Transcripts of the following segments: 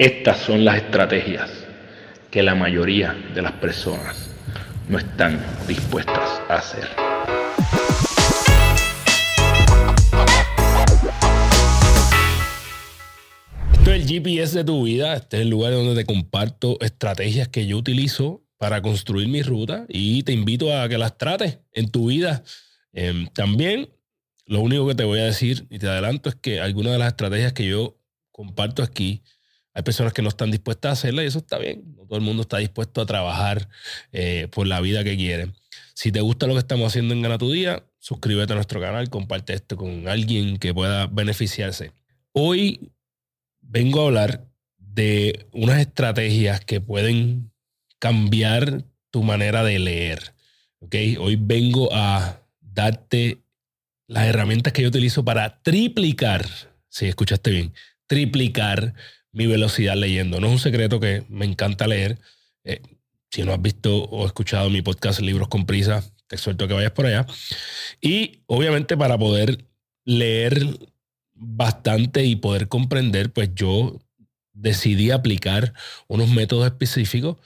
Estas son las estrategias que la mayoría de las personas no están dispuestas a hacer. Esto es el GPS de tu vida. Este es el lugar donde te comparto estrategias que yo utilizo para construir mi ruta y te invito a que las trates en tu vida. Em, también lo único que te voy a decir y te adelanto es que algunas de las estrategias que yo comparto aquí hay personas que no están dispuestas a hacerla y eso está bien. No todo el mundo está dispuesto a trabajar eh, por la vida que quiere. Si te gusta lo que estamos haciendo en Gana tu Día, suscríbete a nuestro canal, comparte esto con alguien que pueda beneficiarse. Hoy vengo a hablar de unas estrategias que pueden cambiar tu manera de leer. ¿okay? Hoy vengo a darte las herramientas que yo utilizo para triplicar, si escuchaste bien, triplicar mi velocidad leyendo. No es un secreto que me encanta leer. Eh, si no has visto o escuchado mi podcast Libros con Prisa, te exhorto a que vayas por allá. Y obviamente para poder leer bastante y poder comprender, pues yo decidí aplicar unos métodos específicos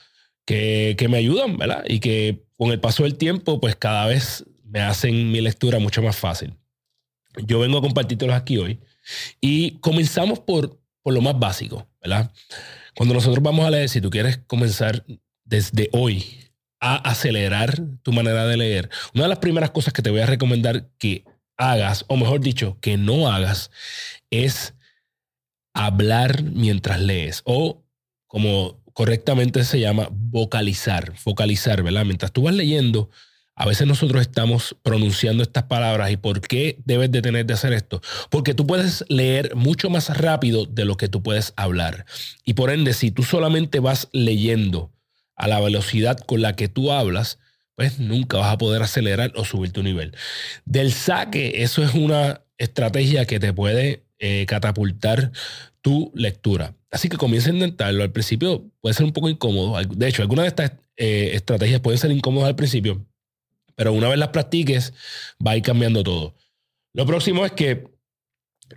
que, que me ayudan, ¿verdad? Y que con el paso del tiempo, pues cada vez me hacen mi lectura mucho más fácil. Yo vengo a compartírtelos aquí hoy. Y comenzamos por por lo más básico, ¿verdad? Cuando nosotros vamos a leer, si tú quieres comenzar desde hoy a acelerar tu manera de leer, una de las primeras cosas que te voy a recomendar que hagas, o mejor dicho, que no hagas, es hablar mientras lees o como correctamente se llama vocalizar, vocalizar, ¿verdad? Mientras tú vas leyendo, a veces nosotros estamos pronunciando estas palabras y por qué debes de tener de hacer esto. Porque tú puedes leer mucho más rápido de lo que tú puedes hablar. Y por ende, si tú solamente vas leyendo a la velocidad con la que tú hablas, pues nunca vas a poder acelerar o subir tu nivel. Del saque, eso es una estrategia que te puede eh, catapultar tu lectura. Así que comienza a intentarlo. Al principio puede ser un poco incómodo. De hecho, algunas de estas eh, estrategias pueden ser incómodas al principio, pero una vez las practiques, va a ir cambiando todo. Lo próximo es que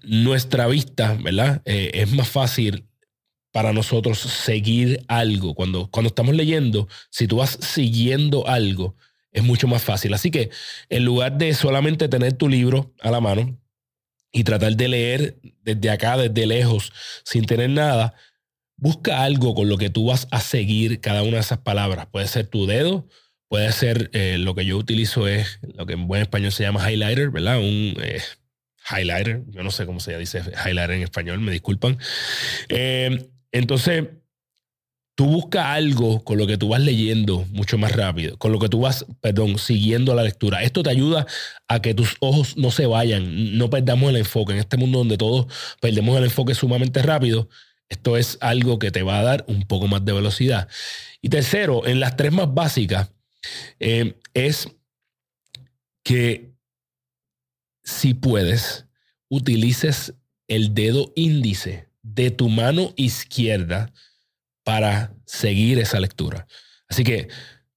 nuestra vista, ¿verdad? Eh, es más fácil para nosotros seguir algo. Cuando, cuando estamos leyendo, si tú vas siguiendo algo, es mucho más fácil. Así que en lugar de solamente tener tu libro a la mano y tratar de leer desde acá, desde lejos, sin tener nada, busca algo con lo que tú vas a seguir cada una de esas palabras. Puede ser tu dedo, Puede ser, eh, lo que yo utilizo es lo que en buen español se llama highlighter, ¿verdad? Un eh, highlighter, yo no sé cómo se dice highlighter en español, me disculpan. Eh, entonces, tú buscas algo con lo que tú vas leyendo mucho más rápido, con lo que tú vas, perdón, siguiendo la lectura. Esto te ayuda a que tus ojos no se vayan, no perdamos el enfoque. En este mundo donde todos perdemos el enfoque sumamente rápido, esto es algo que te va a dar un poco más de velocidad. Y tercero, en las tres más básicas, eh, es que si puedes, utilices el dedo índice de tu mano izquierda para seguir esa lectura. Así que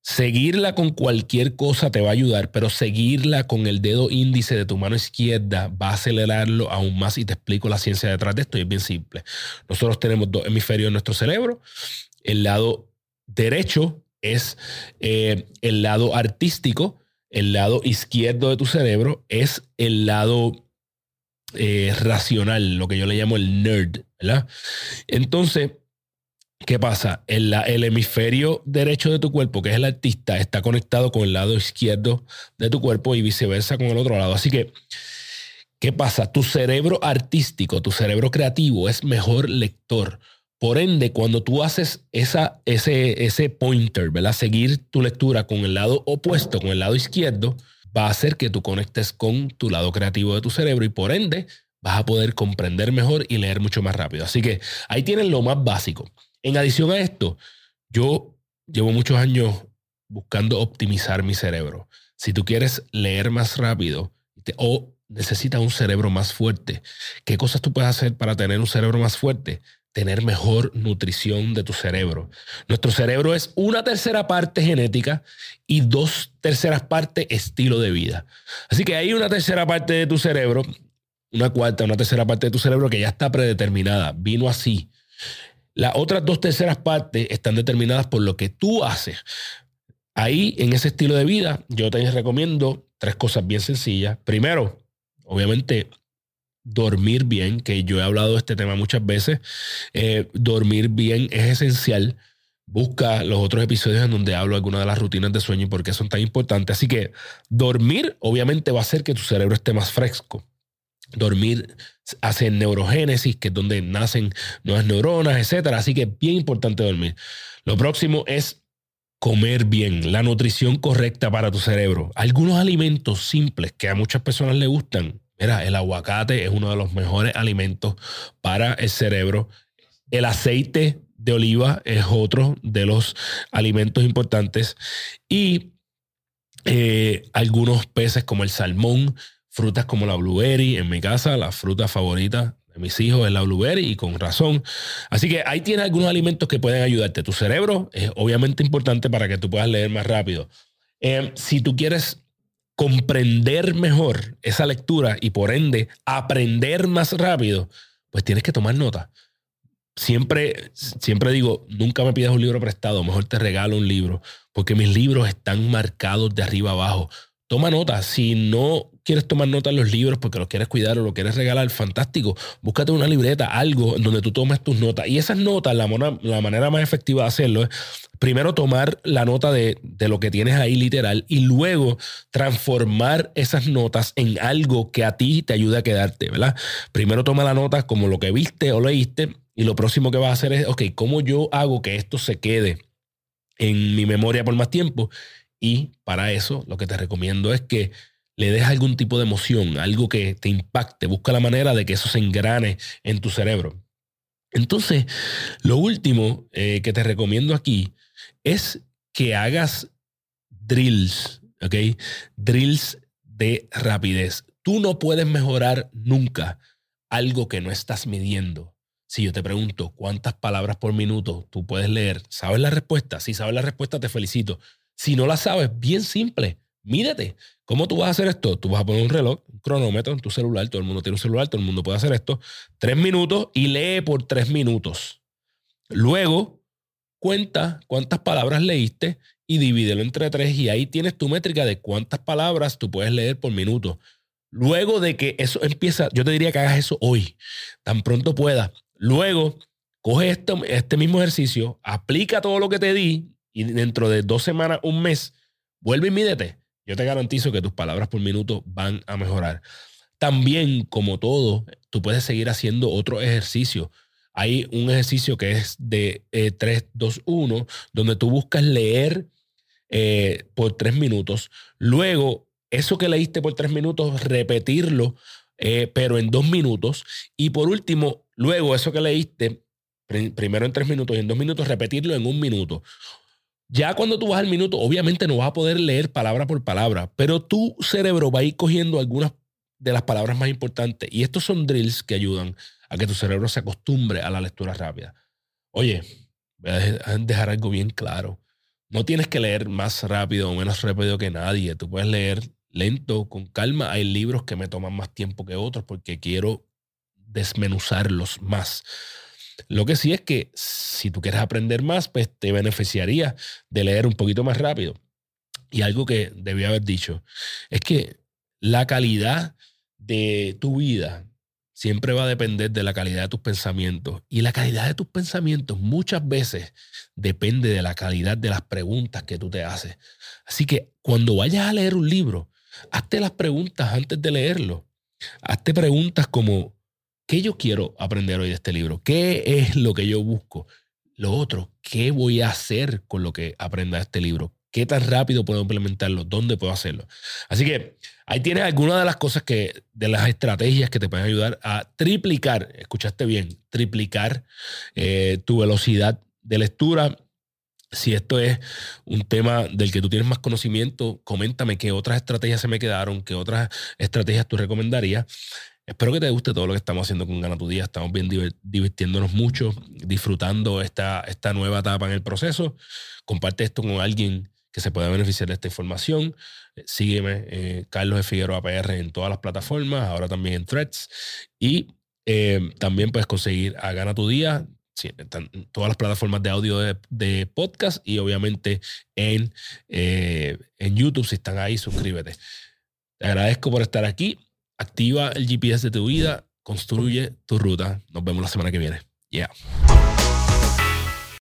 seguirla con cualquier cosa te va a ayudar, pero seguirla con el dedo índice de tu mano izquierda va a acelerarlo aún más y te explico la ciencia detrás de esto y es bien simple. Nosotros tenemos dos hemisferios en nuestro cerebro. El lado derecho es eh, el lado artístico, el lado izquierdo de tu cerebro es el lado eh, racional, lo que yo le llamo el nerd, ¿verdad? Entonces, ¿qué pasa? El, el, hemisferio derecho de tu cuerpo, que es el artista, está conectado con el lado izquierdo de tu cuerpo y viceversa con el otro lado. Así que, ¿qué pasa? Tu cerebro artístico, tu cerebro creativo es mejor lector por ende, cuando tú haces esa, ese, ese pointer, ¿verdad? Seguir tu lectura con el lado opuesto, con el lado izquierdo, va a hacer que tú conectes con tu lado creativo de tu cerebro y por ende vas a poder comprender mejor y leer mucho más rápido. Así que ahí tienen lo más básico. En adición a esto, yo llevo muchos años buscando optimizar mi cerebro. Si tú quieres leer más rápido o necesitas un cerebro más fuerte, ¿qué cosas tú puedes hacer para tener un cerebro más fuerte? Tener mejor nutrición de tu cerebro. Nuestro cerebro es una tercera parte genética y dos terceras partes estilo de vida. Así que hay una tercera parte de tu cerebro, una cuarta, una tercera parte de tu cerebro que ya está predeterminada, vino así. Las otras dos terceras partes están determinadas por lo que tú haces. Ahí, en ese estilo de vida, yo te recomiendo tres cosas bien sencillas. Primero, obviamente, dormir bien, que yo he hablado de este tema muchas veces. Eh, dormir bien es esencial. Busca los otros episodios en donde hablo algunas de las rutinas de sueño y por qué son tan importantes. Así que dormir obviamente va a hacer que tu cerebro esté más fresco. Dormir hace neurogénesis, que es donde nacen nuevas neuronas, etc. Así que es bien importante dormir. Lo próximo es comer bien, la nutrición correcta para tu cerebro. Algunos alimentos simples que a muchas personas les gustan. Mira, el aguacate es uno de los mejores alimentos para el cerebro. El aceite de oliva es otro de los alimentos importantes. Y eh, algunos peces como el salmón, frutas como la blueberry. En mi casa, la fruta favorita de mis hijos es la blueberry y con razón. Así que ahí tienes algunos alimentos que pueden ayudarte. Tu cerebro es obviamente importante para que tú puedas leer más rápido. Eh, si tú quieres comprender mejor esa lectura y por ende aprender más rápido, pues tienes que tomar nota. Siempre, siempre digo, nunca me pidas un libro prestado, mejor te regalo un libro, porque mis libros están marcados de arriba abajo. Toma nota, si no quieres tomar nota en los libros porque los quieres cuidar o los quieres regalar, fantástico. Búscate una libreta, algo en donde tú tomes tus notas. Y esas notas, la, la manera más efectiva de hacerlo es primero tomar la nota de, de, lo que tienes ahí literal y luego transformar esas notas en algo que a ti te ayude a quedarte, ¿verdad? Primero toma la nota como lo que viste o leíste y lo próximo que vas a hacer es, ok, ¿cómo yo hago que esto se quede en mi memoria por más tiempo? Y para eso lo que te recomiendo es que le des algún tipo de emoción, algo que te impacte, busca la manera de que eso se engrane en tu cerebro. Entonces, lo último eh, que te recomiendo aquí es que hagas drills, ¿ok? Drills de rapidez. Tú no puedes mejorar nunca algo que no estás midiendo. Si yo te pregunto cuántas palabras por minuto tú puedes leer, ¿sabes la respuesta? Si sabes la respuesta, te felicito. Si no la sabes, bien simple, mídete. ¿Cómo tú vas a hacer esto? Tú vas a poner un reloj, un cronómetro en tu celular, todo el mundo tiene un celular, todo el mundo puede hacer esto, tres minutos y lee por tres minutos. Luego, cuenta cuántas palabras leíste y divídelo entre tres y ahí tienes tu métrica de cuántas palabras tú puedes leer por minuto. Luego de que eso empieza, yo te diría que hagas eso hoy, tan pronto puedas. Luego, coge este mismo ejercicio, aplica todo lo que te di y dentro de dos semanas, un mes, vuelve y mídete yo te garantizo que tus palabras por minuto van a mejorar. También, como todo, tú puedes seguir haciendo otro ejercicio. Hay un ejercicio que es de 3, 2, 1, donde tú buscas leer eh, por 3 minutos. Luego, eso que leíste por 3 minutos, repetirlo, eh, pero en 2 minutos. Y por último, luego eso que leíste, primero en 3 minutos y en 2 minutos, repetirlo en un minuto. Ya cuando tú vas al minuto, obviamente no vas a poder leer palabra por palabra, pero tu cerebro va a ir cogiendo algunas de las palabras más importantes. Y estos son drills que ayudan a que tu cerebro se acostumbre a la lectura rápida. Oye, voy a dejar algo bien claro. No tienes que leer más rápido o menos rápido que nadie. Tú puedes leer lento, con calma. Hay libros que me toman más tiempo que otros porque quiero desmenuzarlos más. Lo que sí es que si tú quieres aprender más, pues te beneficiaría de leer un poquito más rápido. Y algo que debí haber dicho es que la calidad de tu vida siempre va a depender de la calidad de tus pensamientos. Y la calidad de tus pensamientos muchas veces depende de la calidad de las preguntas que tú te haces. Así que cuando vayas a leer un libro, hazte las preguntas antes de leerlo. Hazte preguntas como, ¿Qué yo quiero aprender hoy de este libro? ¿Qué es lo que yo busco? Lo otro, ¿qué voy a hacer con lo que aprenda este libro? ¿Qué tan rápido puedo implementarlo? ¿Dónde puedo hacerlo? Así que ahí tienes algunas de las cosas que, de las estrategias que te pueden ayudar a triplicar, escuchaste bien, triplicar eh, tu velocidad de lectura. Si esto es un tema del que tú tienes más conocimiento, coméntame qué otras estrategias se me quedaron, qué otras estrategias tú recomendarías. Espero que te guste todo lo que estamos haciendo con Gana tu Día. Estamos bien divirtiéndonos mucho, disfrutando esta, esta nueva etapa en el proceso. Comparte esto con alguien que se pueda beneficiar de esta información. Eh, sígueme, eh, Carlos de Figueroa PR en todas las plataformas, ahora también en Threads. Y eh, también puedes conseguir a Gana tu Día. En todas las plataformas de audio de, podcast y obviamente en, en YouTube. Si están ahí, suscríbete. Te agradezco por estar aquí. Activa el GPS de tu vida. Construye tu ruta. Nos vemos la semana que viene. Yeah.